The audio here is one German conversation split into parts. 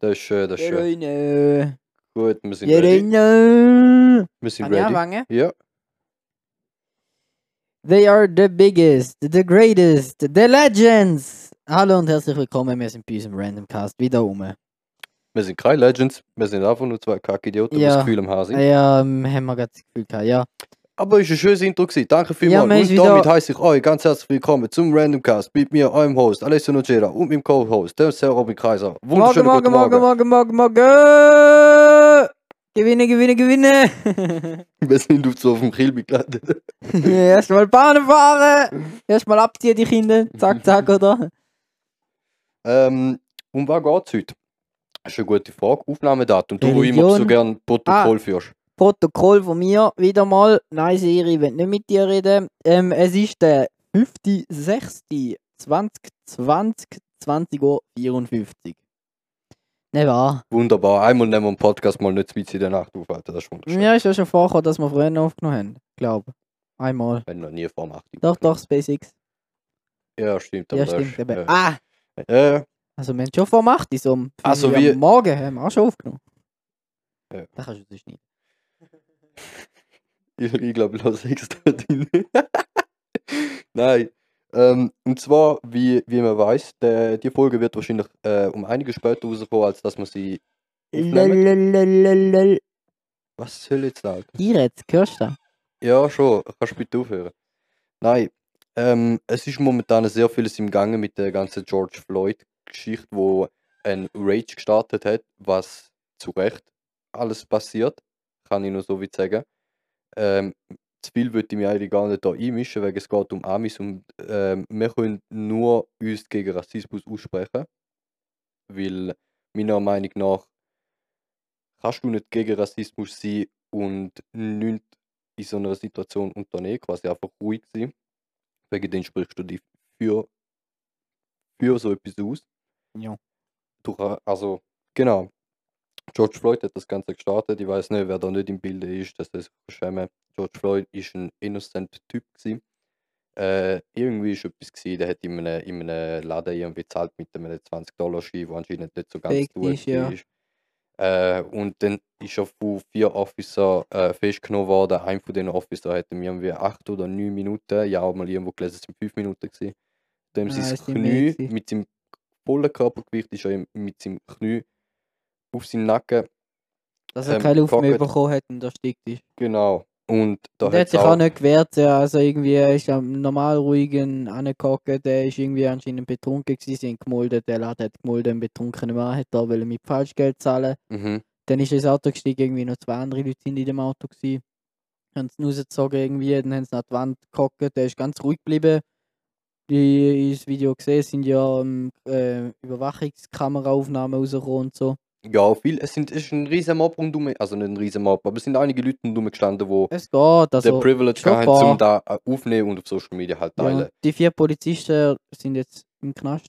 Das ist schön, das ist schön. Jeroen. Gut, wir sind ready. Jeroen. Wir sind Kann ready. anfangen? Ja. They are the biggest, the greatest, the legends. Hallo und herzlich willkommen. Wir sind bei unserem Randomcast wieder um. Wir sind keine Legends, wir sind einfach nur zwei Kackidioten, die Ja. das Gefühl am Haar sind. Ja, ähm, haben wir gerade das Gefühl gehabt, ja. Aber es war ein schönes Intro. Gewesen. Danke Ja, vielmals. wir und wieder- damit heiße ich euch ganz herzlich willkommen zum Randomcast mit mir, eurem Host Alessio Nogera und meinem Co-Host, dem Sir Robin Kaiser. Morgen, Wunderschönen morgen, guten morgen, Morgen. morgen, morgen, morgen. Gewinne, gewinne, gewinne. Wir sind auf so auf dem Kilby gelandet. Erstmal Bahn fahren. Erstmal abziehen, die Kinder. Zack, zack, oder? Ähm, um was geht es heute? Das ist eine gute Frage. Aufnahmedatum. Du, wo immer so gern Protokoll Ah. führst. Protokoll von mir wieder mal. Nein, Siri, ich will nicht mit dir reden. Ähm, es ist der 5.6.2020, 20 Uhr 54. Nicht wahr? Wunderbar. Einmal nehmen wir einen Podcast mal nicht mit in der Nacht aufhalten. Das ist wunderschön. Mir ist ja schon vorgekommen, dass wir früher aufgenommen haben. Glaube Einmal. Wenn noch nie vor 8. Doch, doch, SpaceX. Ja, stimmt. Ja, stimmt. ist, äh, Ah! äh, Also, wir haben schon vor 8 so um Also 5 Uhr wie- am Morgen haben wir auch schon aufgenommen. Ja. Da kannst du das nicht. Ich, ich glaube, ich lasse extra drin. Nein. Ähm, und zwar, wie, wie man weiß, der, die Folge wird wahrscheinlich äh, um einiges später rauskommen, als dass man sie. Lalalala. Was soll jetzt sagen? Jetzt, hörst du? Ja, schon. Kannst du bitte aufhören? Nein. Ähm, es ist momentan sehr vieles im Gange mit der ganzen George Floyd-Geschichte, wo ein Rage gestartet hat, was zu Recht alles passiert. Kann ich nur so weit sagen. Ähm, zu viel würde ich mich eigentlich gar nicht da einmischen, weil es geht um Amis und ähm, wir können nur uns gegen Rassismus aussprechen. Weil meiner Meinung nach kannst du nicht gegen Rassismus sein und nichts in so einer Situation unternehmen, quasi einfach ruhig sein. Wegen dem sprichst du dich für, für so etwas aus. Ja. Du, also, genau. George Floyd hat das Ganze gestartet. Ich weiß nicht, wer da nicht im Bilde ist, dass das schämen. George Floyd ist ein innocent Typ gewesen. Äh, irgendwie ist etwas gewesen, der hat in einem, in einem Laden irgendwie gezahlt mit einem 20 Dollar Schein, wo anscheinend nicht so ganz gut ist, ja. ist. Äh, und dann ist er von vier Officer äh, festgenommen worden. Ein von den Officer hat ihm irgendwie acht oder neun Minuten, ja, mal irgendwo gelesen, es sind fünf Minuten gewesen. Dem Ah, sein Knie, mit seinem vollen Körpergewicht ist er mit seinem Knie auf seinen Nacken. Dass er Ähm, keine Luft mehr bekommen hat und erstickt ist. Genau. Und da Und der hat sich auch nicht gewehrt, ja, also irgendwie er ist am normal ruhigen angehockt, der ist irgendwie anscheinend betrunken gewesen, sie haben gemolden, der Laden hat gemolden, einen betrunkenen Mann hat da wollte mit Falschgeld zahlen. Mhm. Dann ist ins Auto gestiegen, irgendwie noch zwei andere Leute sind in dem Auto gewesen. Haben es rausgezogen irgendwie, dann haben sie nach die Wand gehockt, der ist ganz ruhig geblieben. Wie ich das Video gesehen sind ja ähm, äh, Überwachungskameraaufnahmen rausgekommen und so. Ja, viel, es, sind, ist ein riesen Mob rundum, also nicht ein riesen Mob, aber es sind einige Leute rundum gestanden, die Es geht, also der Privilege schon hatten, paar. um da äh, aufnehmen und auf Social Media halt teilen. ja, die vier Polizisten sind jetzt im Knast.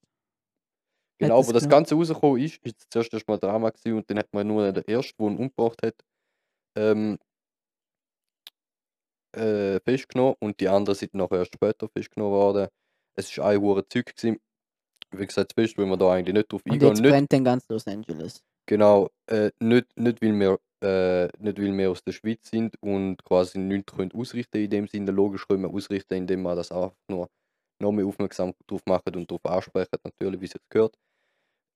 Genau, aber das. Ganze rausgekommen ist, ist zuerst erstmal Drama gewesen und dann hat man nur den ersten, der ihn umgebracht hat, ähm, äh, festgenommen und die anderen sind nachher erst später festgenommen worden. Es war ein hoher Zeug gewesen. Wie gesagt, das Beste, wenn wir da eigentlich nicht drauf Und eingehen. jetzt Nicht, brennt dann ganz Los Angeles. Genau, äh, nicht, nicht, weil wir, äh, nicht weil wir aus der Schweiz sind und quasi nichts können ausrichten in dem Sinne. Logisch können wir ausrichten, indem wir das auch nur noch mehr aufmerksam drauf machen und darauf ansprechen, natürlich, wie es gehört.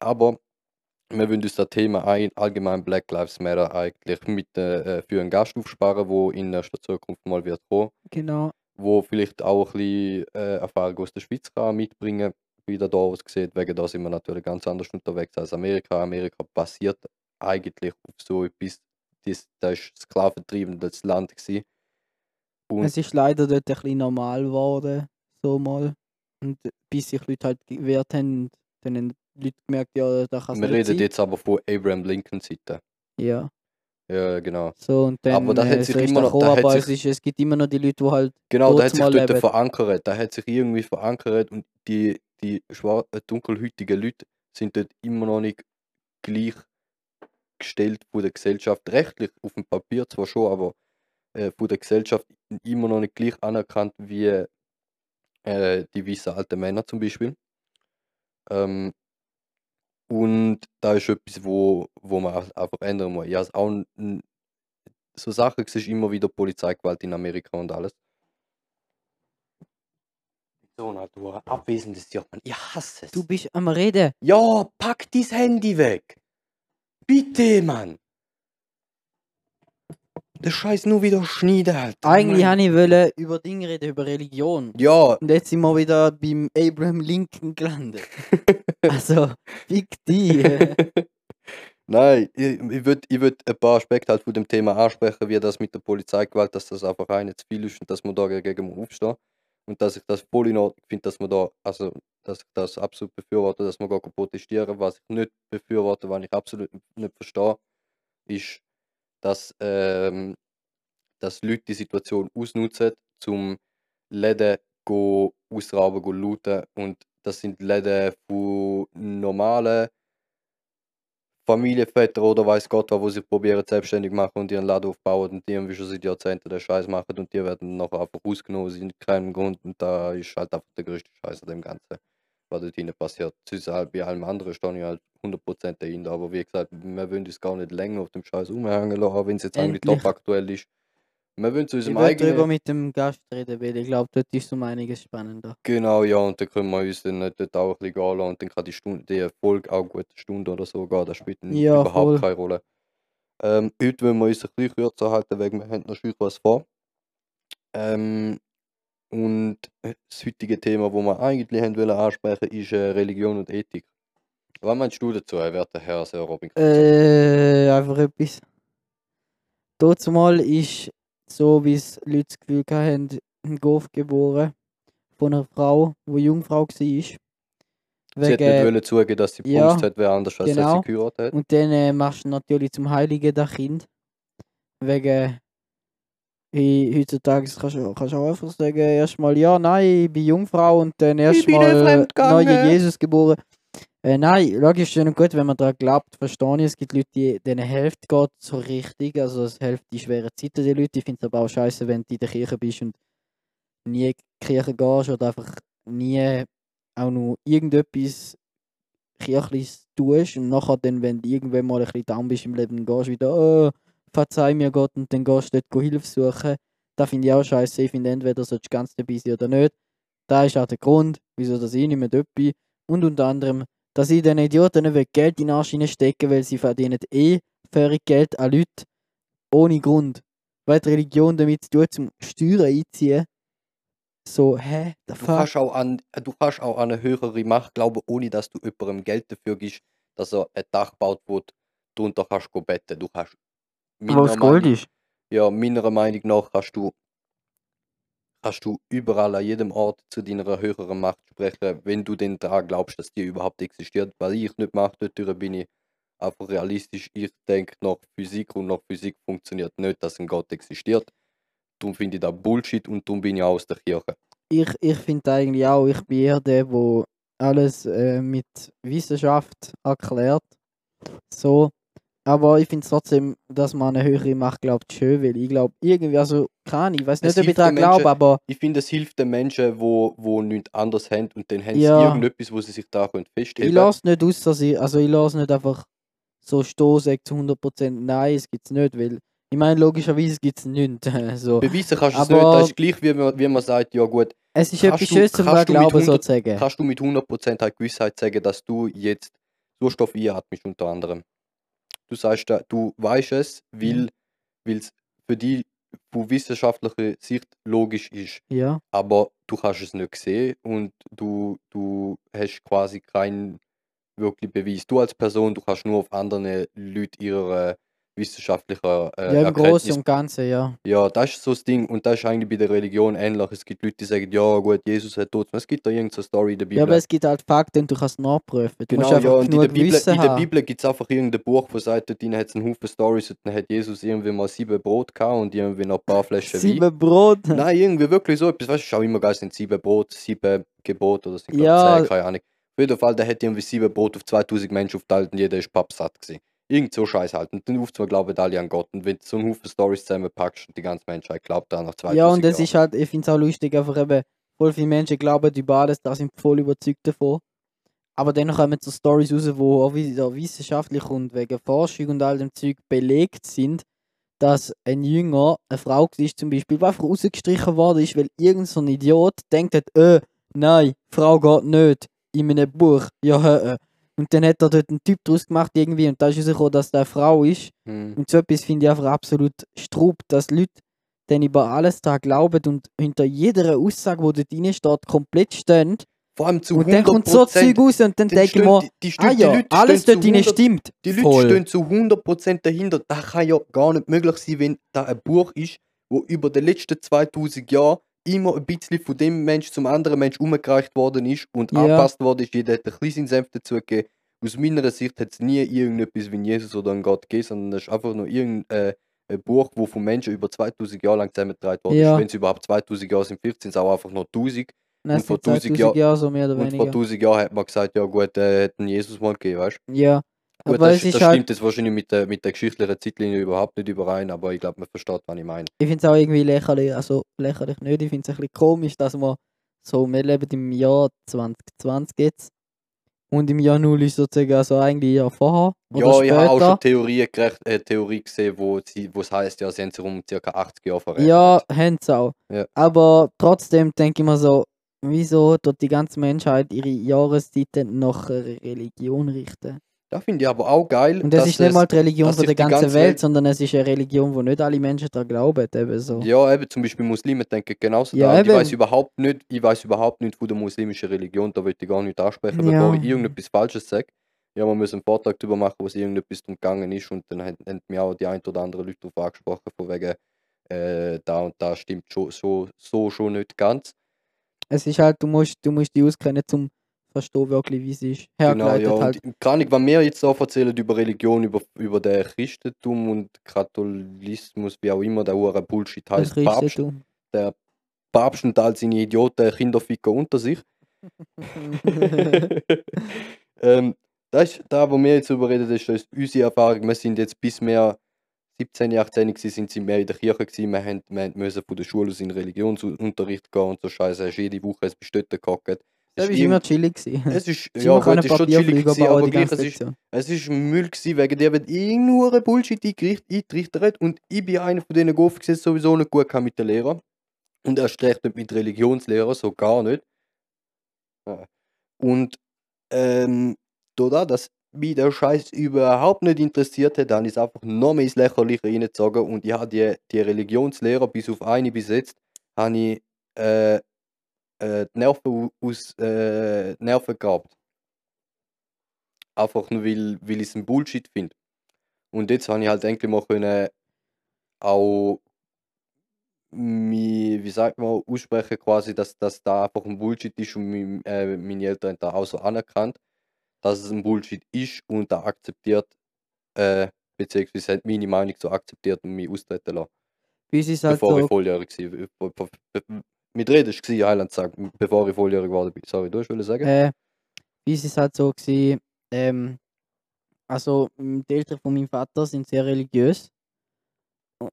Aber wir wollen uns das Thema ein, allgemein Black Lives Matter eigentlich mit äh, für einen Gast aufsparen, wo in nächster Zukunft mal wird kommen, Genau. wo vielleicht auch ein bisschen äh, Erfahrung aus der Schweiz kann mitbringen, wie das da aussieht. Wegen da sind wir natürlich ganz anders unterwegs als Amerika. Amerika basiert eigentlich auf so etwas, das, das ist sklaventriebendes Land gewesen. Und Es ist leider dort ein bisschen normal geworden, so mal. Und bis sich Leute halt gewehrt haben, dann haben Leute gemerkt, ja, da kann es wir reden sein. jetzt aber von Abraham Lincoln Seite. Ja, Ja, genau. so und dann Aber da hat äh, sich immer noch- da hat sich- es gibt immer noch die Leute, die halt Genau, da hat sich dort leben. verankert. Da hat sich irgendwie verankert und die, die äh, dunkelhäutigen Leute sind dort immer noch nicht gleichgestellt von der Gesellschaft. Rechtlich auf dem Papier zwar schon, aber äh, von der Gesellschaft immer noch nicht gleich anerkannt wie äh, die weißen alten Männer zum Beispiel. Ähm, Und da ist etwas, wo, wo man einfach ändern muss. Ja, auch so Sachen siehst immer wieder Polizeigewalt in Amerika und alles. So, na, du abwesendes Tier, Mann. Ich hasse es. Du bist am Reden. Ja, pack dein Handy weg. Bitte, Mann. Der Scheiß nur wieder schneiden, Alter. Eigentlich wollte ich wollen über Dinge reden, über Religion. Ja, Und jetzt sind wir wieder beim Abraham Lincoln gelandet. also, fick die. Nein, ich, ich würde ich würd ein paar Aspekte halt von dem Thema ansprechen, wie das mit der Polizeigewalt, dass das einfach rein zu viel ist und dass man da muss aufstehen Und dass ich das voll in Ordnung finde, dass man da, also, dass ich das absolut befürworte, dass man gar protestieren Was ich nicht befürworte, was ich absolut nicht verstehe, ist, dass, ähm, dass Leute die Situation ausnutzen, zum Läden go ausrauben, go looten. Und das sind Läden von normalen Familienväter oder weiß Gott was, wo sie probieren selbstständig machen und ihren Laden aufbauen und die irgendwie schon seit Jahrzehnten den Scheiß machen und die werden nachher einfach ausgenommen, sind keinem Grund und da ist halt einfach der größte Scheiß an dem Ganzen, was dort hinten passiert. Sonst halt bei allem anderen stehe ich halt 100% dahinter, aber wie gesagt, wir wollen uns gar nicht länger auf dem Scheiß umhängen lassen, wenn es jetzt eigentlich Endlich. top aktuell ist. Wir wollen zu Ich unserem will drüber eigenen... mit dem Gast reden, weil ich glaube, dort ist um einiges spannender. Genau, ja, und dann können wir uns dann dort auch ein bisschen gehen lassen und dann kann die, Stunde, die Folge auch gut eine Stunde oder so gehen, das spielt dann Ja, überhaupt voll. keine Rolle. Ähm, heute wollen wir uns ein bisschen kürzer halten, weil wir haben noch schön was vor. Ähm, und das heutige Thema, das wir eigentlich haben wollen ansprechen ist äh, Religion und Ethik. Was meinst du dazu, äh, werter Herr Sir Robin? Äh, einfach etwas. Dazu mal ist, so wie es Leute das Gefühl hatten, ein Golf geboren von einer Frau, die Jungfrau war. sie hat nicht Wegen, wollen zugeben, dass sie ja, hat, wer anders als genau. sie geheiratet hat. und dann äh, machst du natürlich zum Heiligen das Kind. Wegen, he- heutzutage kannst du kannst du auch einfach sagen, erstmal ja, nein, ich bin Jungfrau und dann erstmal äh, neue Jesus geboren. Äh, nein, logisch schön und gut, wenn man daran glaubt, verstehe ich. Es gibt Leute, die, denen hilft geht so richtig. Also es hilft die schweren Zeiten der Leute. Ich finde es aber auch scheiße, wenn du in der Kirche bist und nie in die Kirche gehst oder einfach nie auch nur irgendetwas kirchliches tust und nachher dann, wenn du irgendwann mal ein bisschen down bist im Leben, gehst du wieder, oh, verzeih mir Gott und dann gehst du dort Hilfe suchen. Das finde ich auch scheiße. Ich finde entweder sollst du ganz dabei sein oder nicht. Da ist auch der Grund, wieso dass ich nicht mehr dort bin. Und unter anderem, dass ich den Idioten nicht Geld in den Arsch stecken weil sie verdienen eh völlig Geld an Leute ohne Grund. Weil die Religion damit zu tun, zum Steuern einziehen. So, hä? Du kannst, auch an, du kannst auch an eine höhere Macht glauben, ohne dass du jemandem Geld dafür gibst, dass er ein Dach baut, wo du drunter kannst go betten. Du kannst Wo das Gold Meinung, ist. ja, meiner Meinung nach kannst du, kannst du überall an jedem Ort zu deiner höheren Macht sprechen, wenn du denn daran glaubst, dass die überhaupt existiert. Weil ich nicht mache, dort bin ich einfach realistisch. Ich denke nach Physik und nach Physik funktioniert nicht, dass ein Gott existiert. Darum finde ich das Bullshit und darum bin ich auch aus der Kirche. Ich, ich finde eigentlich auch, ich bin eher der, der alles äh, mit Wissenschaft erklärt. So. Aber ich finde trotzdem, dass man eine höhere Macht glaubt, schön, weil ich glaube, irgendwie, also, Ahnung, ich weiß Es nicht, ob ich daran glaube, aber Ich finde, es hilft den Menschen, wo, wo nichts anderes haben und dann haben Ja. sie irgendetwas, wo sie sich da können ich festheben lasse nicht aus, dass ich, also ich lasse nicht einfach so sage zu 100% nein, es gibt es nicht, weil, ich meine, logischerweise gibt es nichts. so. Beweisen kannst du es nicht. Das ist gleich, wie man, wie man sagt, ja gut, Es ist etwas Schönes zum Glauben, 100 sozusagen. kannst du mit 100% halt Gewissheit sagen, dass du jetzt Sauerstoff einatmest unter anderem. Du sagst, du weißt es, weil Mhm. es für dich von wissenschaftlicher Sicht logisch ist. Ja. aber du kannst es nicht sehen und du, du hast quasi keinen wirklich Beweis. Du als Person, du kannst nur auf andere Leute ihre wissenschaftlichen äh, Ja, im Großen Erkenntnis und Ganzen, ja. ja, das ist so das Ding und das ist eigentlich bei der Religion ähnlich. Es gibt Leute, die sagen, ja gut, Jesus hat tot. Es gibt da irgendeine Story in der Bibel. Ja, aber es gibt halt Fakten und du kannst nachprüfen. Du genau, ja, und in der Bibel, Wissen in der haben. Bibel gibt es einfach irgendein Buch, wo sagt, dort hat es einen Haufen Stories und dann hat Jesus irgendwie mal sieben Brot gehabt und irgendwie noch ein paar Flaschen Wein. Sieben Brot. Nein, irgendwie wirklich so etwas. Weißt du, auch immer geil, sind sieben Brot, sieben Gebote oder sind Ja. ja. zehn, keine Ahnung. Auf jeden Fall, der hat irgendwie sieben Brot auf 2000 Menschen aufgeteilt und jeder ist pappsatt gewesen. Irgend so Scheiß halt. Und dann ruft man glauben alle an Gott. Und wenn du so einen Haufen Stories zusammenpackst und die ganze Menschheit glaubt da nach 2000 Ja, und es ist halt, ich finde es auch lustig, einfach eben, voll viele Menschen glauben über alles, da sind voll überzeugt davon. Aber dann kommen so Stories raus, wo auch wissenschaftlich und wegen Forschung und all dem Zeug belegt sind, dass ein Jünger, eine Frau war zum Beispiel, die einfach rausgestrichen worden ist, weil irgend so ein Idiot denkt hat, äh, nein, Frau geht nicht in einem Buch. Ja, hä, äh. Und dann hat er dort einen Typ draus gemacht irgendwie und da ist rausgekommen, dass der eine Frau ist. Hm. Und so etwas finde ich einfach absolut strub, dass Leute dann über alles da glauben und hinter jeder Aussage, die dort drin steht, komplett stehen. Vor allem zu Und dann kommt so 100%. Zeug raus und dann denke ich mir, die, die, ah ja, die Leute alles dort drin 100 stimmt. Die Leute Voll. stehen zu 100% dahinter. Das kann ja gar nicht möglich sein, wenn da ein Buch ist, wo über die letzten 2000 Jahre immer ein bisschen von dem Mensch zum anderen Mensch umgereicht worden ist und Ja. angepasst worden ist. Jeder hat ein bisschen Senf dazu gegeben. Aus meiner Sicht hat es nie irgendetwas wie Jesus oder ein Gott gegeben, sondern es ist einfach nur irgendein äh, ein Buch, wo von Menschen über 2000 Jahre lang zusammengetragen worden Ja. ist. Wenn es überhaupt 2000 Jahre sind, vielleicht sind es auch einfach nur 1000. Nein, Und vor sind 1000 2000 Jahr- so mehr oder Und vor weniger. 1000 Jahren hat man gesagt, ja gut, äh, hat ein Jesus mal gegeben, weißt du? Ja, Gut, aber das, das halt, stimmt jetzt wahrscheinlich mit der, mit der geschichtlichen Zeitlinie überhaupt nicht überein, aber ich glaube, man versteht, was ich meine. ich finde es auch irgendwie lächerlich, also lächerlich nicht, ich finde es ein bisschen komisch, dass man so, wir leben im Jahr 2020 jetzt und im Jahr 0 ist sozusagen also eigentlich ja vorher oder Ja, ich habe auch später. schon Theorien gerecht, äh, Theorie gesehen, wo es heißt, ja, sie haben sich um ca. 80 Jahre verrechnet. Ja, haben sie auch. Ja. Aber trotzdem denke ich mir so, wieso tut die ganze Menschheit ihre Jahreszeiten nach Religion richten? Das finde ich aber auch geil. Und das ist nicht mal die Religion von der ganzen ganze Welt, Welt- sondern es ist eine Religion, wo nicht alle Menschen daran glauben. Eben so. Ja, eben zum Beispiel Muslime denken genauso Ja, da. Und Ich weiß überhaupt nicht, ich weiß überhaupt nicht von der muslimischen Religion, da will ich gar nicht ansprechen, Ja. bevor ich irgendetwas Falsches sage. Ja, man muss einen Vortrag darüber machen, was irgendetwas drum gegangen ist und dann haben haben mir auch die ein oder andere Leute darauf angesprochen, von wegen, äh, da und da stimmt schon, so, so schon nicht ganz. Es ist halt, du musst, du musst die auskennen, zum verstehen wirklich, wie es ist. Genau, Hergeleitet ja. halt. Und Ahnung, wenn wir jetzt auch erzählen über Religion, über, über den Christentum und Katholismus, wie auch immer der hure Bullshit heißt, Papst, der Papst und all seine Idioten Kinderficker unter sich. ähm, das ist da, wo wir jetzt darüber reden, das ist, unsere Erfahrung. Wir sind jetzt bis wir 17, 18 gewesen, sind sie mehr in der Kirche gewesen. Wir, haben, wir müssen von der Schule aus in Religionsunterricht gehen und so Scheiße. Hast jede Woche ein dort gehockt. Das war ist immer chillig. gewesen. Es ist, ja, gut, es ist schon chillig gewesen, aber die gleich, es ist, es ist Müll gewesen, wegen der wird irgendwo Bullshit eingericht- eintrichtert und ich bin einer von denen Golf gesetzt sowieso nicht gut kann mit den Lehrern und erst recht nicht mit Religionslehrern, so gar nicht. Und ähm, da dass mich der Scheiß überhaupt nicht interessiert hat, ich es einfach noch mehr ins Lächerliche reingezogen und ich habe die, die Religionslehrer bis auf eine bis jetzt, habe ich äh, äh, die Nerven au- aus äh, die Nerven gehabt. Einfach nur, weil, weil ich es ein Bullshit finde. Und jetzt habe ich halt endlich mal können auch mi, wie sagt man, aussprechen quasi, dass das da einfach ein Bullshit ist und mi, äh, meine Eltern haben da auch so anerkannt, dass es ein Bullshit ist und da akzeptiert, äh, beziehungsweise hat meine Meinung so akzeptiert und mich austreten lassen, ist halt bevor ich volljährig war. Mit Reden war Heiland sagen, bevor ich volljährig geworden bin. Sorry, du wolltest sagen? äh, uns ist halt so gewesen, ähm, also die Eltern von meinem Vater sind sehr religiös.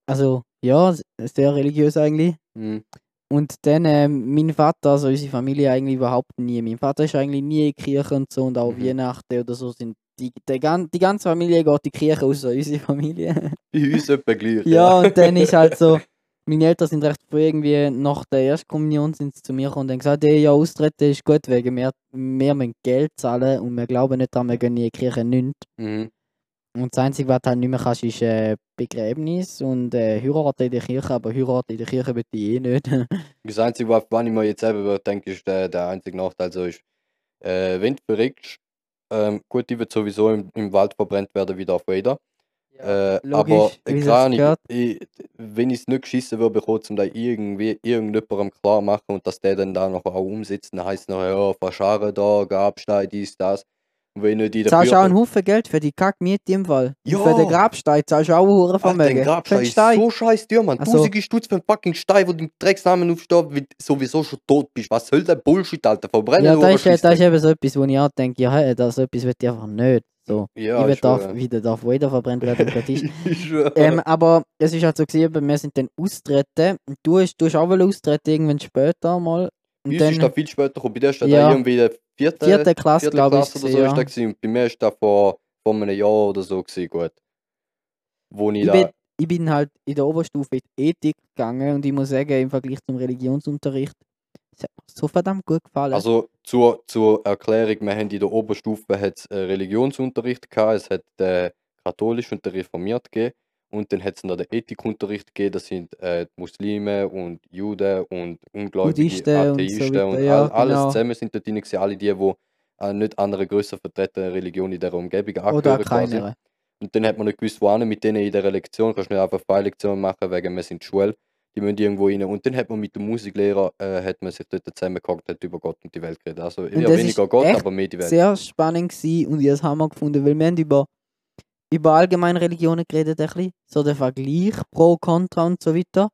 Also, ja, sehr religiös eigentlich. Mhm. Und dann ähm, mein Vater, also unsere Familie eigentlich überhaupt nie. Mein Vater ist eigentlich nie in die Kirche und so und auch Mhm. Weihnachten oder so sind die, die, die ganze Familie geht in die Kirche, außer unsere Familie. Bei uns etwa gleich. ja, und dann ist halt so, meine Eltern sind recht früh irgendwie nach der Erstkommunion sind sie zu mir gekommen und haben gesagt, hey, ja, austreten ist gut, wegen wir, wir müssen Geld zahlen und wir glauben nicht daran, wir gehen in die Kirche nicht. Mhm. Und das Einzige, was du halt nicht mehr kannst, ist äh, Begräbnis und äh, heiraten in der Kirche, aber heiraten in der Kirche will ich eh nicht. Das Einzige, was ich mir jetzt selber denke, ist der, der einzige Nachteil so ist, äh, wenn du verreckst, ähm, gut, die wird sowieso im, im Wald verbrennt werden wie Darth Vader. Äh, aber logisch, äh, sich's keine Ahnung, gehört. ich, wenn ich es nicht geschissen würde bekommen, um da irgendwie irgendjemandem klar machen und dass der dann da noch auch umsetzt, dann heisst es noch, ja, Verscharen da, Grabstein, dies, das. Und wenn nicht Zahlst auch einen Haufen Geld für die Kackmiete im Fall. Und Ja. für den Grabstein zahlst du auch einen Ach, Vermögen. Grabstein Für den ist Stein. so scheiß teuer, Mann. Also- Tausende Stutz für einen fucking Stein, wo du im Drecksnamen aufstehst, weil du sowieso schon tot bist. Was soll der Bullshit, Alter? Verbrennen Ja, das ist, das ist eben so etwas, wo ich auch denke, ja, hey, das so etwas wird ich einfach nicht. So. Ja, ich will ich darf, schwöre. wie der Darth Vader verbrennt werden am Tisch. Ich ähm, aber es ist halt so gewesen, wir sind dann austreten. Und du hast, du hast auch wollen austreten, irgendwann später mal. Und uns ist da dann, viel später gekommen. Bei dir ist da Ja. irgendwie der vierte, Vierte Klasse, vierte glaube ich. Klasse oder gewesen, so ja. ist. Und bei mir ist das vor, vor einem Jahr oder so gewesen, gut. Wo ich, Ich da, bin, ich bin halt in der Oberstufe in die Ethik gegangen und ich muss sagen, im Vergleich zum Religionsunterricht, es hat mir so verdammt gut gefallen. also zur, zur Erklärung, wir haben in der Oberstufe hat's, äh, Religionsunterricht gehabt, es hat den katholischen und reformiert gegeben und dann hat es noch den Ethikunterricht gegeben, das sind äh, Muslime und Juden und Ungläubige, Buddhisten und so Atheisten und ja, all, alles genau. zusammen sind dort drin gewesen, alle die, die äh, nicht anderen grösser vertretenen Religion in dieser Umgebung Oder angehören quasi. keine. Und dann hat man nicht gewusst, wo mit denen in dieser Lektion. Kannst nicht einfach freie Lektionen machen, wegen wir sind Schule. Die müssen irgendwo rein. Und dann hat man mit dem Musiklehrer äh, hat man sich dort zusammengehockt und hat über Gott und die Welt geredet. Also eher weniger Gott, aber mehr die Welt. Sehr spannend gewesen und ich habe es Hammer gefunden, weil wir haben über, über allgemeine Religionen geredet, ein bisschen. so der Vergleich, Pro, Contra und so weiter.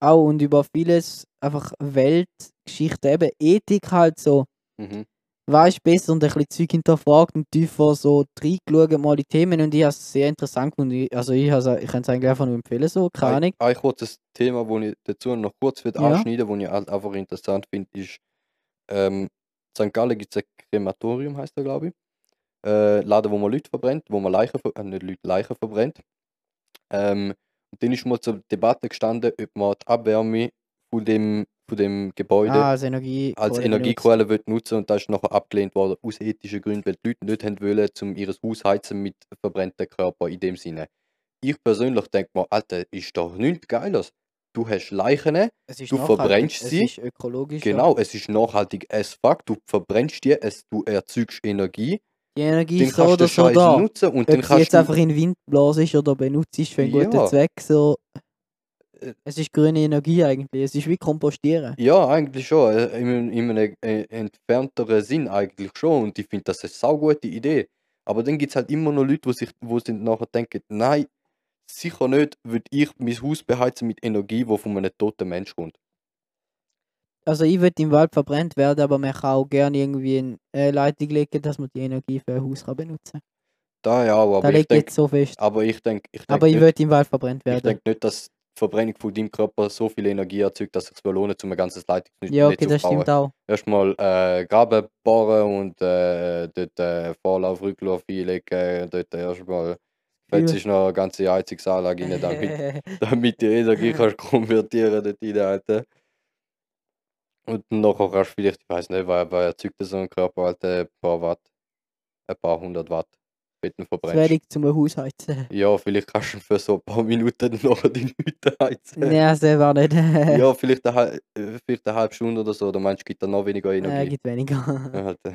Auch und über vieles, einfach Weltgeschichte, eben Ethik halt so. Mhm. Was ist besser und ein bisschen Zeug hinterfragt und tiefer so reingeschaut mal die Themen und ich habe es sehr interessant gefunden. Ich- Also ich, has- ich kann es eigentlich einfach nur empfehlen, so, keine Ahnung. Ein, ein kurzes Thema, das ich dazu noch kurz wird Ja. anschneiden will, das ich halt einfach interessant finde, ist, ähm, St. Gallen gibt es ein Krematorium, heißt der, glaube ich. Äh, Laden, wo man Leute verbrennt, wo man Leichen, ver- äh, nicht Leute, Leichen verbrennt. Ähm, und dann ist mal zur Debatte gestanden, ob man die Abwärme von dem, von dem Gebäude Ah, als Energie. als Energiequelle will nutzen und das ist nachher abgelehnt worden aus ethischen Gründen, weil die Leute nicht haben wollen, um ihr Haus heizen mit verbrannten Körpern in dem Sinne. Ich persönlich denke mir, Alter, ist doch nichts Geiles. Du hast Leichen, Es du verbrennst es sie. ist ökologisch. genau, es ist nachhaltig as fuck, du verbrennst die, es, du erzeugst Energie, Die Energie dann ist so oder so da. nutzen und Ob dann kannst jetzt du... einfach in den Wind blasest oder benutzt für einen guten Ja. Zweck, so. Es ist grüne Energie eigentlich. Es ist wie Kompostieren. Ja, eigentlich schon. äh, In, in einem äh, entfernteren Sinn eigentlich schon. Und ich finde, das ist eine saugute Idee. Aber dann gibt es halt immer noch Leute, die sich wo sich nachher denken, nein, sicher nicht würde ich mein Haus beheizen mit Energie, die von einem toten Mensch kommt. Also ich würde im Wald verbrennt werden, aber man kann auch gerne irgendwie eine Leitung legen, dass man die Energie für ein Haus kann benutzen kann. Da ja, aber Da ich denke, so fest. aber ich denke, ich Aber denke ich nicht, würde im Wald verbrennt ich werden. denke nicht, dass Verbrennung von deinem Körper so viel Energie erzeugt, dass es sich lohnt, um ein ganzes Leitungsnetz Ja, okay, das stimmt auch. Erstmal äh, Graben bohren und äh, dort äh, Vorlauf, Rücklauf einlegen, dort erstmal Jetzt ist noch eine ganze Heizungsanlage rein, damit, damit die Energie kannst konvertieren dort rein, Alter. Und nachher kannst du vielleicht, ich weiß nicht, wer erzeugt so ein Körper, Alter, ein paar Watt, ein paar hundert Watt, Das verbrennst. wäre ich zum Haus heizen. Ja, vielleicht kannst du für so ein paar Minuten nachher die Hütte heizen. Nein, war nicht. Ja, vielleicht eine, äh, vielleicht eine halbe Stunde oder so, oder meinst du, gibt da noch weniger äh, Energie? gibt weniger. Ja, halt, äh.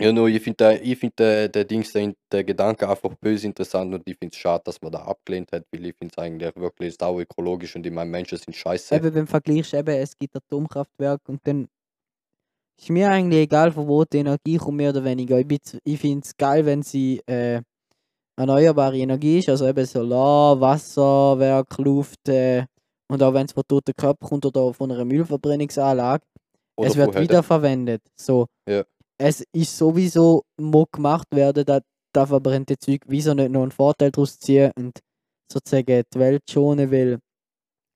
Ja, nur ich finde ich find der, der Dings, der, der Gedanke einfach böse interessant und ich finde es schade, dass man da abgelehnt hat, weil ich finde es eigentlich wirklich sau ökologisch und ich meine, Menschen sind scheiße. Eben, wenn du vergleichst, eben, es gibt Atomkraftwerke und dann ist mir eigentlich egal, von wo die Energie kommt, mehr oder weniger. Ich, ich finde es geil, wenn sie äh, erneuerbare Energie ist, also eben Solar, Wasserwerk, Luft äh, und auch wenn es von toten Körpern kommt oder von einer Müllverbrennungsanlage, Oder es wird wiederverwendet. So. Ja. Es ist sowieso muss gemacht werden, dass da verbrannte Zeug wieso nicht noch einen Vorteil daraus ziehen und sozusagen die Welt schonen, weil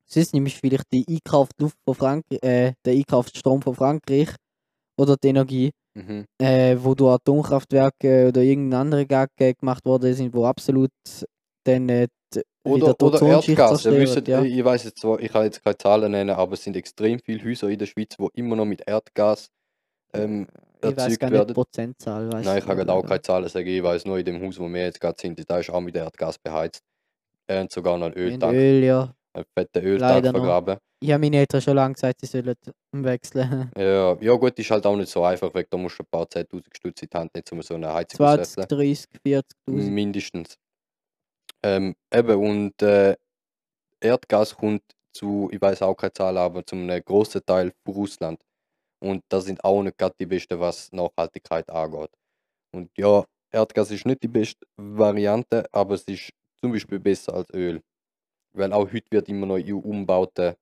sonst nämlich vielleicht die Einkaufsluft von Frankreich, äh, der Einkaufsstrom von Frankreich oder die Energie, Mhm. äh, wo durch Atomkraftwerke oder irgendeine andere Gag äh, gemacht worden sind, wo absolut dann äh, Oder, oder Erdgas. Wisst, ja. Ich weiß jetzt zwar, ich kann jetzt keine Zahlen nennen, aber es sind extrem viele Häuser in der Schweiz, die immer noch mit Erdgas ähm, Ich weiß erzeugt gar nicht die werden. Prozentzahl. Weiss Nein, ich kann auch keine Zahlen sagen. Ich weiß nur, in dem Haus, wo wir jetzt gerade sind, da ist auch mit Erdgas beheizt. Hat sogar noch Mit Öltank, Öl, ja. einen fetten Öltank Leider noch. Ich habe meine Eltern schon lange gesagt, sie sollen wechseln. Ja, ja gut, ist halt auch nicht so einfach, weil da musst du ein paar 10.000 Stutz in die Hand nehmen, um so eine Heizung 20, auszuwechseln. 30, 40.000. Mindestens. Ähm, eben, und äh, Erdgas kommt zu, ich weiß auch keine Zahl, aber zu einem großen Teil von Russland. Und da sind auch nicht gerade die besten, was Nachhaltigkeit angeht. Und ja, Erdgas ist nicht die beste Variante, aber es ist zum Beispiel besser als Öl. Weil auch heute wird immer noch in umbauten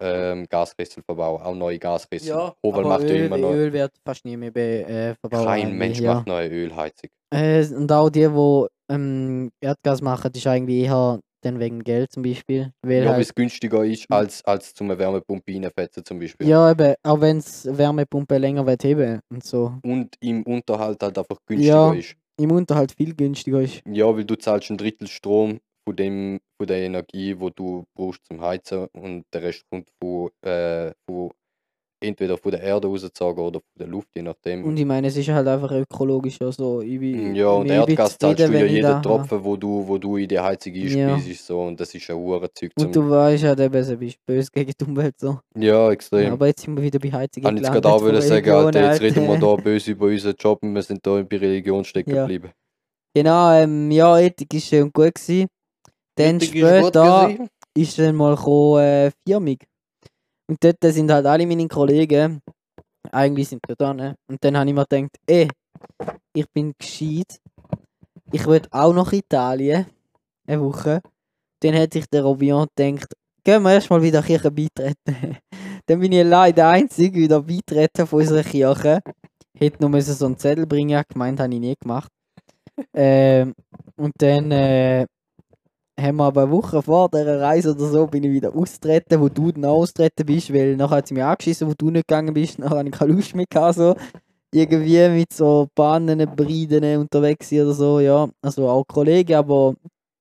ähm, Gaskessel verbaut, auch neue Gaskessel. Ja, aber macht Öl, immer noch. Öl wird fast nie mehr äh, verbaut. Kein Mensch ja. macht eine Ölheizung. Äh, und auch die, die ähm, Erdgas machen, ist eigentlich eher Dann wegen Geld zum Beispiel. Weil Ja, weil halt, es günstiger ist, als, als zum Wärmepumpe reinfetzen zum Beispiel. ja, eben, auch wenn es Wärmepumpe länger wird heben und so. Und im Unterhalt halt einfach günstiger Ja. ist. Im Unterhalt viel günstiger ist. Ja, weil du zahlst ein Drittel Strom von, dem, von der Energie, wo du brauchst zum Heizen und der Rest kommt von, äh, von entweder von der Erde rausgezogen oder von der Luft, je nachdem. Und ich meine, es ist halt einfach ökologisch. Also, ich bin, Mm, ja, und Erdgas zahlst du ja jeden da habe. Tropfen, wo du, wo du in die Heizung Ja. einspeisest, so, und das ist ein Uhrenzeug. Und du weißt halt eben, du bist böse gegen die Umwelt. So. Ja, extrem. Aber jetzt sind wir wieder bei Heizungen Kann ich jetzt gerade auch wollen sagen, Alter, jetzt reden wir da böse über unseren Job und wir sind da bei Religion stecken Ja. geblieben. Genau, ähm, ja, Ethik ist schön gut gewesen. Dann später ist dann mal gekommen, äh, Firmung. Und dort sind halt alle meine Kollegen, eigentlich sind wir da, ne? Und dann habe ich mir gedacht, ey, ich bin gescheit. Ich will auch nach Italien. Eine Woche. Dann hätte ich der Robion gedacht, gehen wir erstmal wieder Kirche beitreten. dann bin ich allein der Einzige wieder beitreten von unserer Kirche. Hätte müssen so einen Zettel bringen, gemeint habe ich nie gemacht. ähm, und dann äh, haben wir aber eine Woche vor dieser Reise oder so, bin ich wieder austreten, wo du dann austreten bist, weil nachher hat sie mich angeschissen, wo du nicht gegangen bist, nachher habe ich keine Lust mehr gehabt, so. Irgendwie mit so Bahnen, Briden unterwegs oder so, ja. Also auch Kollegen, aber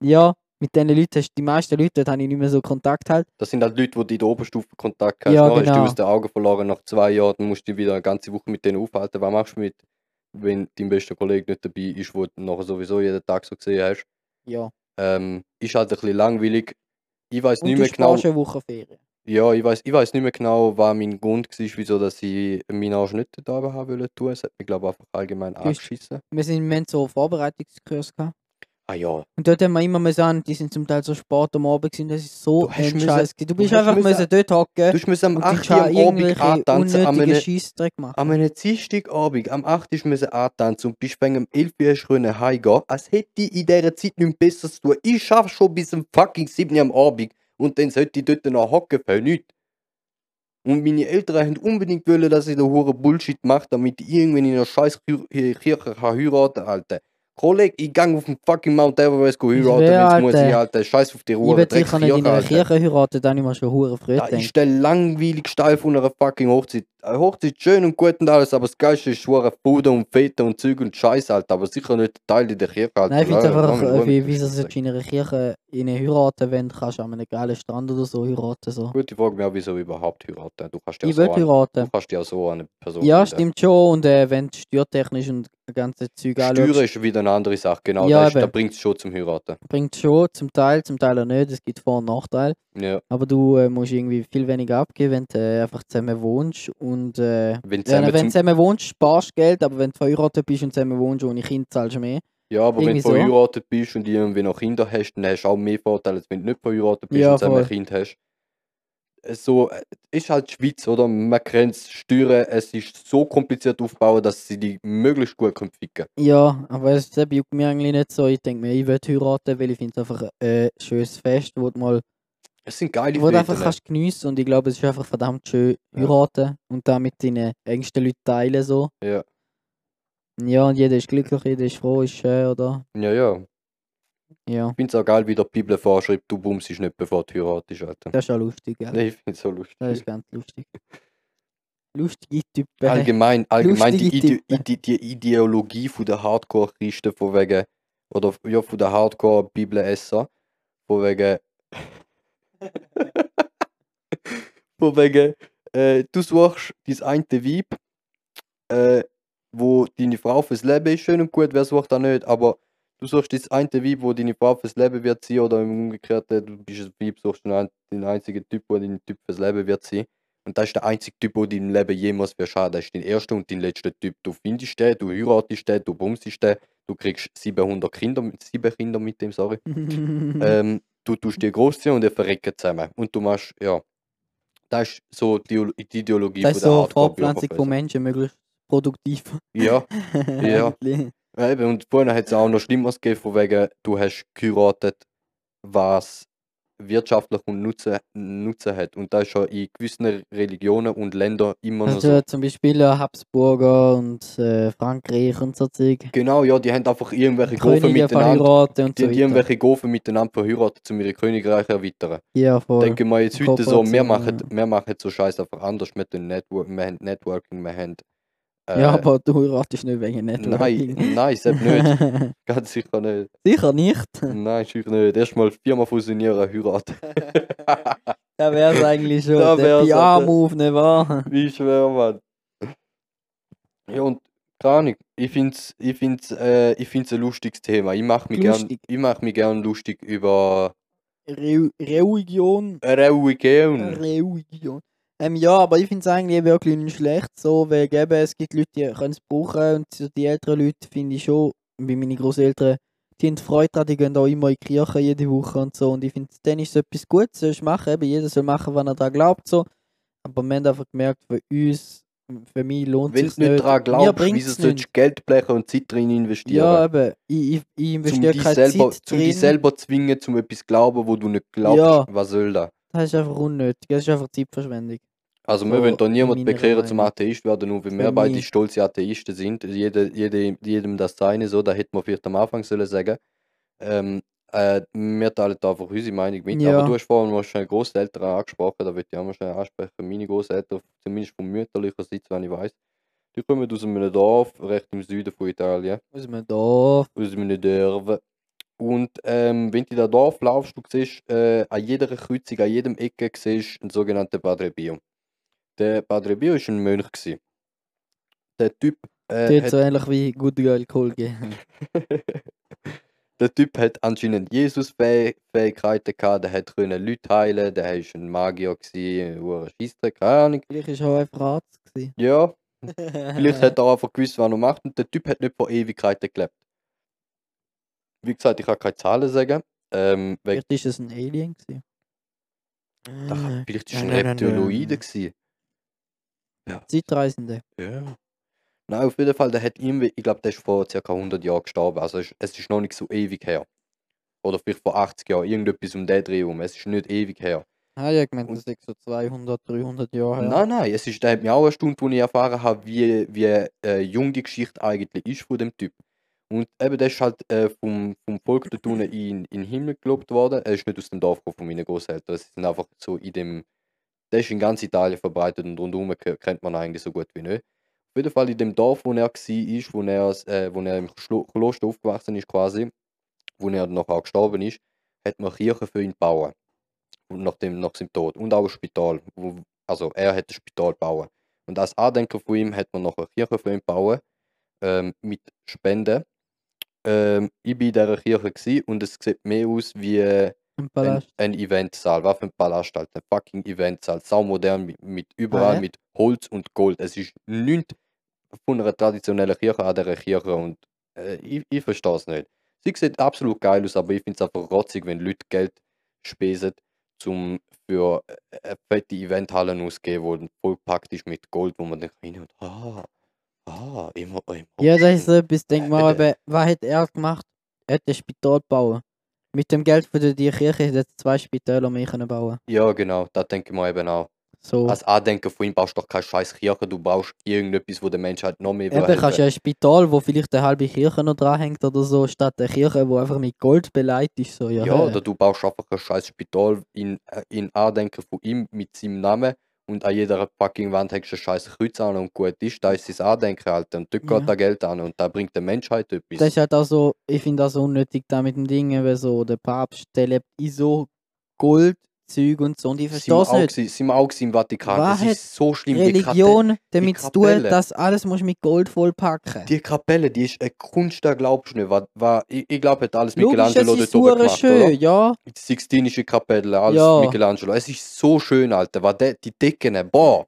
ja, mit diesen Leuten, hast- die meisten Leute, dort habe ich nicht mehr so Kontakt halt. Das sind halt Leute, die du in der Oberstufe Kontakt hast. Ja, Nachher hast du genau. aus den Augen verloren nach zwei Jahren, dann musst du dich wieder eine ganze Woche mit denen aufhalten. Was machst du mit, wenn dein bester Kollege nicht dabei ist, wo du nachher sowieso jeden Tag so gesehen hast? Ja. Ähm, ist halt ein bisschen langweilig. Ich weiß nicht mehr genau. eine Woche Ferien. Ja, ich weiß, ich weiß nicht mehr genau, was mein Grund war, wieso dass ich meinen Arsch nicht da haben wollte. Es hat mich, glaube ich, einfach allgemein angeschissen. Wir sind wir haben so Vorbereitungskurs gehabt. Ah ja, Und dort haben wir immer müssen an, die sind zum Teil so spät am Abend gewesen, das ist so ein müssen- Scheiß. Du bist einfach müssen- müssen dort hocken du musst am und 8 die Uhr am Abend antanzen, am einem- Scheissdreck machen. Am einem Dienstagabend, am 8. Uhr müssen antanzen und bist wegen um 11 Uhr können heimgehen, als hätte ich in dieser Zeit nichts Besseres zu tun. Ich schaffe schon bis um fucking 7 Uhr am Abend und dann sollte ich dort noch hocken für nichts. Und meine Eltern haben unbedingt wollen, dass ich da hure Bullshit mache, damit ich irgendwann in einer scheiß Kir- Kir- Kirche kann heiraten Alter. Kollege, ich gang auf den fucking Mount Everest Ich heiraten, wenn's muss ich. Alter. Scheiß auf die Ich Ruhe, will sicher nicht in einer. Kirche heiraten, dann ich mir schon hure früh Da gedacht. ist der langweilige Steil von einer fucking Hochzeit. Eine Hochzeit schön und gut und alles, aber das Geilste ist schwere Bude und Fete und Zeug und Scheiß, Alter. Aber sicher nicht Teil in der Kirche, Alter. Nein, ich finde Ja, einfach, mich äh, wie, mit wie der sie Scheiße. sonst in einer Kirche in eine heiraten, wenn du kannst an einem geilen Strand oder so heiraten. So. Gute Frage, mir auch, wieso überhaupt heiraten. Du kannst ja Ich so will an, du heiraten. kannst ja so eine Person Ja, stimmt schon. Und äh, wenn du steuertechnisch und ganze Zeug Steuern anschaust, ist wieder eine andere Sache, genau. Ja, da ist- da bringt es schon zum Heiraten. bringt schon zum Teil, zum Teil auch nicht. Es gibt Vor- und Nachteile. Ja. Aber du äh, musst irgendwie viel weniger abgeben, wenn du äh, einfach zusammen wohnst. Und äh, Wenn zusammen wenn du zusammen wohnst, sparst du Geld, aber wenn du verheiratet bist und zusammen wohnst ohne Kind, zahlst du mehr. ja, aber wenn irgendwie du so. verheiratet bist und irgendwie noch Kinder hast, dann hast du auch mehr Vorteile, als wenn du nicht verheiratet bist Ja, und zusammen ein. Kind hast. Es So, äh, ist halt die Schweiz, oder? Man kennt es, Steuern, es ist so kompliziert aufbauen, dass sie die möglichst gut können ficken Ja, aber es das juckt mir eigentlich nicht so. Ich denke mir, ich will heiraten, weil ich finde es einfach ein äh, schönes Fest, wo du mal Es sind geile wo du einfach Feten. kannst geniessen und ich glaube, es ist einfach verdammt schön Ja. heiraten und da mit deinen engsten Leuten teilen so. Ja. Ja, und jeder ist glücklich, jeder ist froh, ist schön, oder? Ja, ja. Ja, Ich finde es auch geil, wie der Bibel vorschreibt, du bummst nicht, bevor du heiratest, Alter. das ist auch lustig, gell? Nee, ich finde es so Das lustig. ist ganz lustig. Lustige Typen. Allgemein, allgemein die, Ide Ide die Ideologie von der Hardcore-Christen von wegen, oder ja, von der Hardcore-Bibelesser, von wegen, von wegen, äh, du suchst dein eine Weib, äh, wo deine Frau fürs Leben ist, schön und gut, wer sucht da nicht, aber du suchst das eine Weib, wo deine Frau fürs Leben wird sein, oder im Umgekehrten, du bist ein Weib, suchst einen, den einzigen Typ, wo dein Typ fürs Leben wird sein. Und das ist der einzige Typ, der dein Leben jemals wird schaden. Das ist dein erster und dein letzter Typ. Du findest den, du heiratest den, du bumst den, du kriegst 700 Kinder, mit- sieben Kinder mit dem, sorry. ähm, du tust dir großziehen und ihr verrecken zusammen. Und du machst, ja. Das ist so die, die Ideologie das ist von der so Hardcore Fortpflanzung von Menschen möglichst produktiv. Ja, Ja. Ja, eben. Und vorher hat es auch noch Schlimmeres gegeben, von wegen, du hast geheiratet, was wirtschaftlichen Nutzen, Nutzen hat. Und das ist schon in gewissen Religionen und Ländern immer noch Also so. zum Beispiel äh, Habsburger und äh, Frankreich und so Zeug. Genau, ja, die haben einfach irgendwelche Gofen miteinander. und Die haben irgendwelche Gofen miteinander verheiratet, um ihre Königreiche zu erweitern. Ja, voll. Denken wir jetzt heute so, wir machen, wir machen so Scheiß einfach anders. Wir, Network, wir haben Networking, wir haben. Äh, ja, aber du heiratest nicht wegen Networking. Nein, nein, selbst nicht. Ganz sicher nicht. Sicher nicht. Nein, sicher nicht. Erstmal Firma fusionieren, heiraten. Da wäre es eigentlich schon Da der PR-Move, nicht wahr? Wie schwer, Mann. Ja, und keine Ahnung. Ich finde es ich find's, äh, ich find's ein lustiges Thema. Ich mache mich, gern, Lustig. ich mach mich gern lustig über Re Religion. Religion. Religion. Ähm, ja, aber ich finde es eigentlich wirklich nicht schlecht, so, weil eben, es gibt Leute, die können es brauchen und so die älteren Leute finde ich schon, wie meine Großeltern, die haben Freude daran, die gehen auch immer in die Kirche jede Woche und so und ich finde, dann ist es etwas Gutes, sollst machen, eben, jeder soll machen, was er daran glaubt, so. Aber wir haben einfach gemerkt, für uns, für mich lohnt Wenn es du nicht daran glaubst, wieso sollst du nicht. Geld blechen und Zeit drin investieren? Ja, eben, ich, ich, ich investiere keine selber, Zeit zum drin. dich selber zwingen, zum etwas glauben, wo du nicht glaubst. Ja. Was soll das? Das ist einfach unnötig, das ist einfach Zeitverschwendung. Also wir wollen da in niemand meiner bekehren zum. Atheist werden, nur weil wir beide stolze Atheisten sind. Jede, jede, jedem das seine, so, da hätte man vielleicht am Anfang sollen sagen. Ähm, äh, wir teilen da einfach unsere Meinung mit. Ja. Aber du hast vorhin mal schnell Großeltern angesprochen, da würde ich auch mal schnell ansprechen. Meine Großeltern, zumindest von mütterlicher Seite, wenn ich weiß, die kommen aus einem Dorf, recht im Süden von Italien. Muss man da aus einem Dorf. Und ähm, wenn du in das Dorf laufst, du siehst äh, an jeder Kreuzung, an jedem Ecke siehst einen sogenannten Padre Pio. Der Padre Pio war ein Mönch. Gewesen. Der Typ, äh, hat, so ähnlich wie gute Alkohol geben. der typ hat anscheinend Jesus-Fähigkeiten gehabt, der hat können Leute heilen, der war ein Magier, gewesen, ein Scheissdreck, keine Ahnung. Vielleicht war er auch einfach Arzt. gewesen. Ja, vielleicht hat er auch einfach gewusst, was er macht und der Typ hat nicht vor Ewigkeiten gelebt. Wie gesagt, ich kann keine Zahlen sagen. Ähm, Vielleicht war es ein Alien. Gewesen. Da kann- Vielleicht war es ein Reptiloide. nein. Gewesen. Zeitreisende. Ja. Nein, auf jeden Fall, der hat irgendwie, ich glaube, der ist vor ca. 100 Jahren gestorben. Also es es ist noch nicht so ewig her. Oder vielleicht vor 80 Jahren, irgendetwas um den Dreh herum. Es ist nicht ewig her. Ah, ja, ich meinte, Und- das ist so 200, 300 Jahre her. Nein, nein, es ist, der hat mir auch eine Stunde, wo ich erfahren habe, wie, wie äh, jung die Geschichte eigentlich ist von dem Typ. Und eben, der ist halt äh, vom, vom Volk dort unten in, in den Himmel gelobt worden. Er ist nicht aus dem Dorf gekommen von meinen Großeltern. Sie sind einfach so in dem. Der ist in ganz Italien verbreitet und rundherum ke- kennt man eigentlich so gut wie nicht. Auf jeden Fall in dem Dorf, wo er war, wo er, äh, wo er im Schlo Kloster aufgewachsen ist, quasi, wo er nachher auch gestorben ist, hat man Kirche für ihn gebaut. Und nach, dem, nach seinem Tod. Und auch ein Spital. Wo, also er hat ein Spital gebaut. Und als Andenken von ihm hat man noch eine Kirche für ihn gebaut. Ähm, mit Spenden. Ähm, ich war in dieser Kirche und es sieht mehr aus wie äh, ein, ein Eventsaal. Was für ein Palast halt. Ein fucking Eventsaal. Saumodern mit, mit überall Ah, ja? mit Holz und Gold. Es ist nichts von einer traditionellen Kirche an dieser Kirche und äh, ich, ich verstehe es nicht. Sie sieht absolut geil aus, aber ich finde es einfach rotzig, wenn Leute Geld spesen, um für äh, eine fette Eventhallen auszugeben, wo dann vollpackt ist mit Gold, wo man dann rein und ah, ah, immer, immer. Ja, das ist so etwas, denk mal, Äh, aber was hat er gemacht? Er hat ein Spital gebaut. Mit dem Geld für die die Kirche hätte zwei Spitäler mehr können bauen Ja, genau, da denke ich mir eben auch. So. Als Andenken von ihm baust du doch keine scheiß Kirche, du baust irgendetwas, wo der Menschheit noch mehr Eben, will kannst du helfen. ein Spital, wo vielleicht eine halbe Kirche noch dranhängt oder so, statt eine Kirche, wo einfach mit Gold beleidigt ist. So, ja, Ja, hä? oder du baust einfach ein scheiß Spital in, äh, in Andenken von ihm mit seinem Namen und an jeder fucking Wand hängst du ein scheiß Kreuz an und gut ist, da ist sein Andenken, Alter. Und dort Ja. geht da Geld an und da bringt der Menschheit etwas. Das ist halt auch so, ich finde das so unnötig da mit dem Ding, weil so der Papst, der lebt in so Goldzeug und so und ich verstehe es auch, nicht. gewesen- sind wir auch im Vatikan. Was hat ist so schlimm. Die, Kapelle, Religion damit zu tun, dass alles musst mit Gold vollpacken. die Kapelle, die ist eine Kunst, da glaubst du nicht. Was, was, ich ich glaube, hat alles Logisch, Michelangelo dort oben gemacht, schön, oder? ja. Die Sixtinische Kapelle, alles Ja. Michelangelo. Es ist so schön, Alter. Was der, die Decken, boah.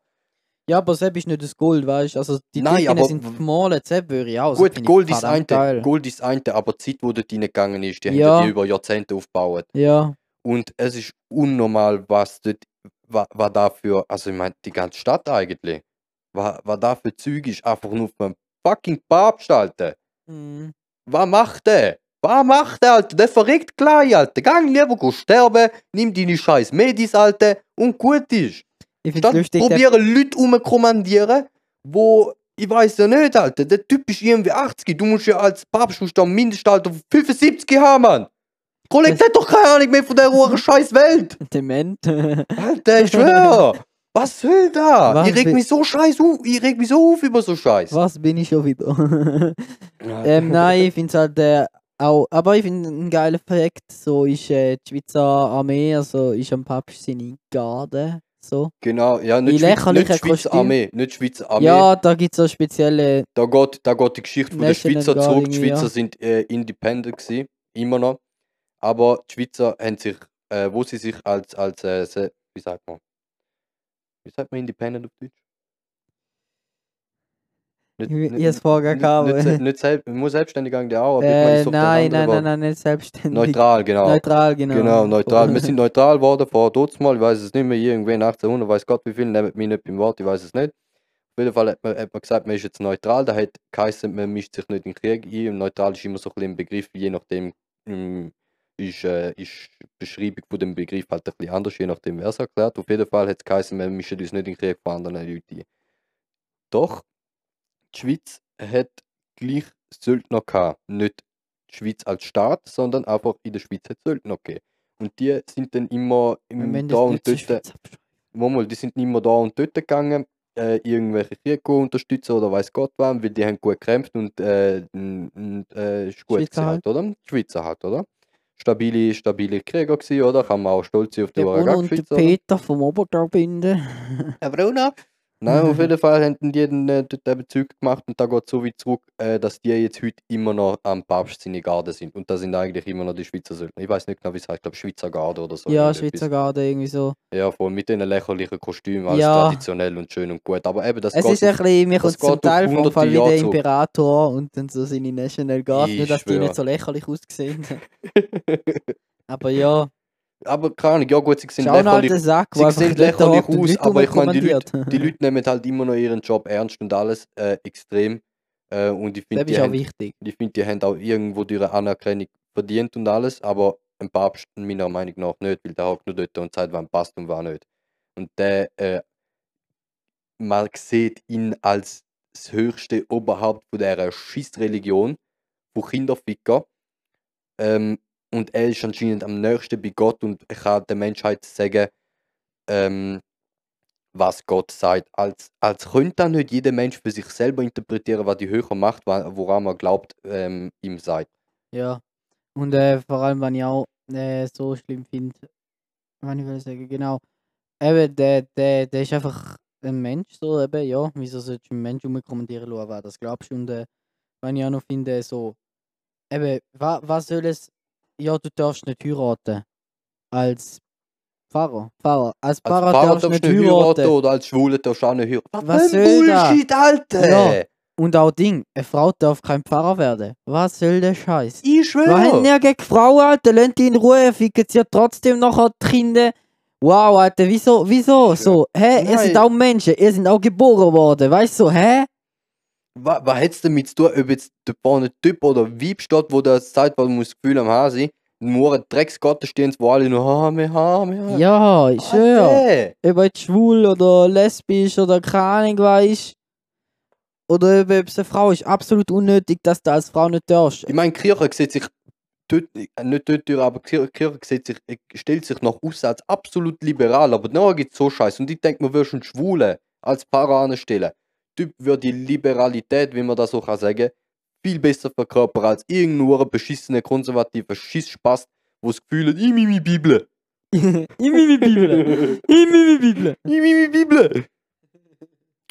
Ja, aber selbst ist nicht das Gold, weißt du? Also die Nein, Decken sind gemalt, selbst würde ich auch. Gut, Gold ist. Geil. Gold ist eine, aber die Zeit, wo dort reingegangen ist, die Ja. haben die über Jahrzehnte aufgebaut. Ja, Und es ist unnormal, was dort, was, was da für, also ich meine, die ganze Stadt eigentlich, was, was da für Zeug ist, einfach nur vom fucking Papst, Alter. mhm. Was macht der? Was macht der, Alter? Der verreckt gleich, Alter. Gang lieber sterben, nimm deine scheiß Medis, Alter, und gut ist. Ich Statt lustig, probieren Leute umkommandieren, wo, ich weiß ja nicht, Alter, der Typ ist irgendwie 80, du musst ja als Papst musst du am Mindestalter von 75 haben, Mann. Kollege, der hat doch keine Ahnung mehr von der hohen scheiß Welt. Dement. Alter, ich schwör. Was soll da? Was ich reg will- mich so scheiß auf, ich reg mich so auf über so Scheiß. Was bin ich schon wieder? ähm, nein, ich finde es halt äh, auch, aber ich finde ein geiler Fakt, so ist äh, die Schweizer Armee, also ist am Papst seine Garde, so. Genau, ja, nicht, Schweiz, nicht Schweizer Kostüme. Armee, nicht Schweizer Armee. Ja, da gibt es so spezielle, Da, geht, da geht die Geschichte von National Schweizer zurück. Die Schweizer ja. sind äh, independent gewesen, immer noch. Aber die Schweizer haben sich, äh, wo sie sich als, als äh, wie sagt man? Wie sagt man independent auf Deutsch? Nicht, ich, ich es vorher nicht, gehabt. nicht, nicht selbst, muss selbstständig gehen, auch, Äh, ich suche das nein, nein, nein, nein, nicht selbstständig. Neutral, genau. Neutral, genau. Genau, neutral. Wir sind neutral geworden vor dort mal, ich weiß es nicht mehr, irgendwann 1800, weiß Gott wie viel, nehmt mich nicht beim Wort, ich weiß es nicht. Auf jeden Fall hat man, hat man gesagt, man ist jetzt neutral, da hat geheißen, man mischt sich nicht in den Krieg ein. Und neutral ist immer so ein bisschen ein Begriff, je nachdem ist, äh, ist die Beschreibung von dem Begriff halt ein bisschen anders, je nachdem wer es erklärt. Auf jeden Fall hat es geheißen, wir mischen uns nicht in den Krieg von anderen Leuten ein. Doch, die Schweiz hat gleich Söldner gehabt. Nicht die Schweiz als Staat, sondern einfach in der Schweiz hat es Söldner gegeben. Und die sind dann immer im, da und dort. Mal, die sind immer da und dort gegangen, äh, irgendwelche Kriege unterstützen oder weiß Gott was, weil die haben gut gekämpft und, äh, äh, ist gut Schweizer gewesen halt, oder? Die Schweizer halt, oder? Stabile, stabile Krieger gewesen, oder? Kann man auch stolz sein auf die Der Bruno und der? Peter vom Obergraubünden. Herr Bruno? Nein, auf jeden Fall haben die dann äh, dort eben Zeug gemacht und da geht so weit zurück, äh, dass die jetzt heute immer noch am Papst seine Garde sind. Und das sind eigentlich immer noch die Schweizer Söldner. Ich weiß nicht genau, wie es heißt, ich glaube Schweizer Garde oder so. ja. Schweizer Garde, irgendwie so. Ja, voll mit den lächerlichen Kostümen, alles Ja. traditionell und schön und gut. Aber eben, das Es geht ist ein bisschen, mir kommt zum Teil vom Fall wie der. Imperator und dann so seine National Guard, nur dass die schwör. nicht so lächerlich ausgesehen Aber ja, aber keine Ahnung, ja gut, sie sind schau lächerlich, Sack, sie sehen lächerlich aus, aber ich meine, die. Leute, die Leute nehmen halt immer noch ihren Job ernst und alles äh, extrem. Äh, und ich finde, die, haben- ich find, die haben auch irgendwo ihre Anerkennung verdient und alles, aber ein Papst meiner Meinung nach nicht, weil der hockt nur dort und sagt, wann passt und wann nicht. Und der, äh, man sieht ihn als das höchste Oberhaupt von dieser Schissreligion, von Kinderficker. Ähm, und er ist anscheinend am nächsten bei Gott und kann der Menschheit sagen, ähm, was Gott sagt. Als, als könnte dann nicht jeder Mensch für sich selber interpretieren, was die höhere Macht, woran man glaubt, ähm, ihm sagt. Ja. Und äh, vor allem, wenn ich auch äh, so schlimm finde, wenn ich will sagen, genau. Eben, der, der, der ist einfach ein Mensch, so eben, ja. Wieso sollst du einen Mensch umkommandieren lassen, wer das glaubst? Und äh, wenn ich auch noch finde, so, eben, wa, was soll es, ja, du darfst nicht heiraten. Als Pfarrer. Pfarrer. Als Als Pfarrer, Pfarrer darfst du nicht heiraten. oder als Schwule darfst du auch nicht heiraten. Was ein soll? Bullshit, Alter! Ja. Und auch Ding, eine Frau darf kein Pfarrer werden. Was soll der Scheiß? Ich Wir haben schwöre! ja gegen Frauen, Alter, lasst die in Ruhe, ficken sie ja trotzdem nachher die Kinder. Wow, Alter, wieso, wieso, so, hä, ihr seid auch Menschen, ihr seid auch geboren worden, weißt du, so, hä? Was, was hat es damit zu tun, ob jetzt der vorne Typ oder Weib steht, wo das sagt, was man das Gefühl am Haar sein? Nur ein Drecksgott stehen, wo alle nur Hame, Hame, Ja, ich schwör, Alter! ob du jetzt schwul oder lesbisch oder keine Ahnung weißt. Oder ob es eine Frau ist, absolut unnötig, dass du als Frau nicht darfst. Ich meine, Kirche sieht sich äh, nicht dort, aber Kirche- sieht sich, äh, stellt sich nach außen als absolut liberal, aber nachher gibt es so Scheiße. Und ich denke, man würde schon Schwule als Pfarrer anstellen. Typ würde die Liberalität, wie man das so kann sagen, viel besser verkörpern als irgendein beschissener konservativer Schissspaß, wo das Gefühl hat, ich meine Bibel. Ich meine Bibel. Ich meine Bibel. Ich meine Bibel.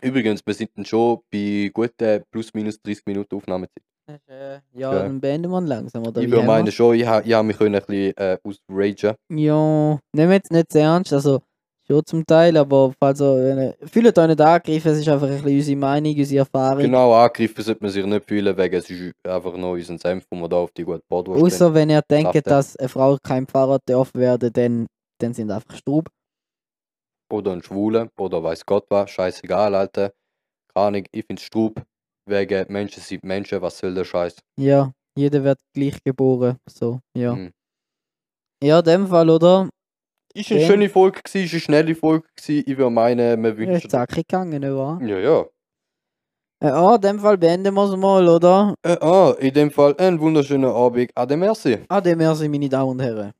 Übrigens, wir sind dann schon bei guten plus minus 30 Minuten Aufnahmezeit. Ja, Ja. dann beenden wir langsam, oder Ich würde wir? meinen schon, ich habe ich ha mich ein bisschen äh, ausragen Ja, nehmen jetzt nicht sehr ernst, also schon zum Teil, aber wenn ihr- fühlt euch nicht angegriffen, es ist einfach ein bisschen unsere Meinung, unsere Erfahrung. Genau, angegriffen sollte man sich nicht fühlen, wegen es ist einfach nur unser Senf, wo wir da auf die gute Bordwurst Außer wenn ihr denkt, dass eine Frau kein Pfarrer darf werden, dann, dann sind einfach Strub. Oder ein Schwuler, oder weiß Gott was, scheißegal, Alter. Keine Ahnung, ich finde Strub, wegen Menschen sind Menschen, was soll der Scheiß? Ja, Jeder wird gleich geboren. So, ja. Mhm. Ja, in dem Fall, oder? Ist eine Dann- schöne Folge, gewesen, ist eine schnelle Folge. Gewesen. Ich würde meinen, wir Ja, wünschen. ist zackig gegangen, nicht wahr? Ja, ja. Äh, ah, in dem Fall beenden wir es mal, oder? Äh, ah, in dem Fall einen wunderschönen Abend. Ade, merci. Ade, merci, meine Damen und Herren.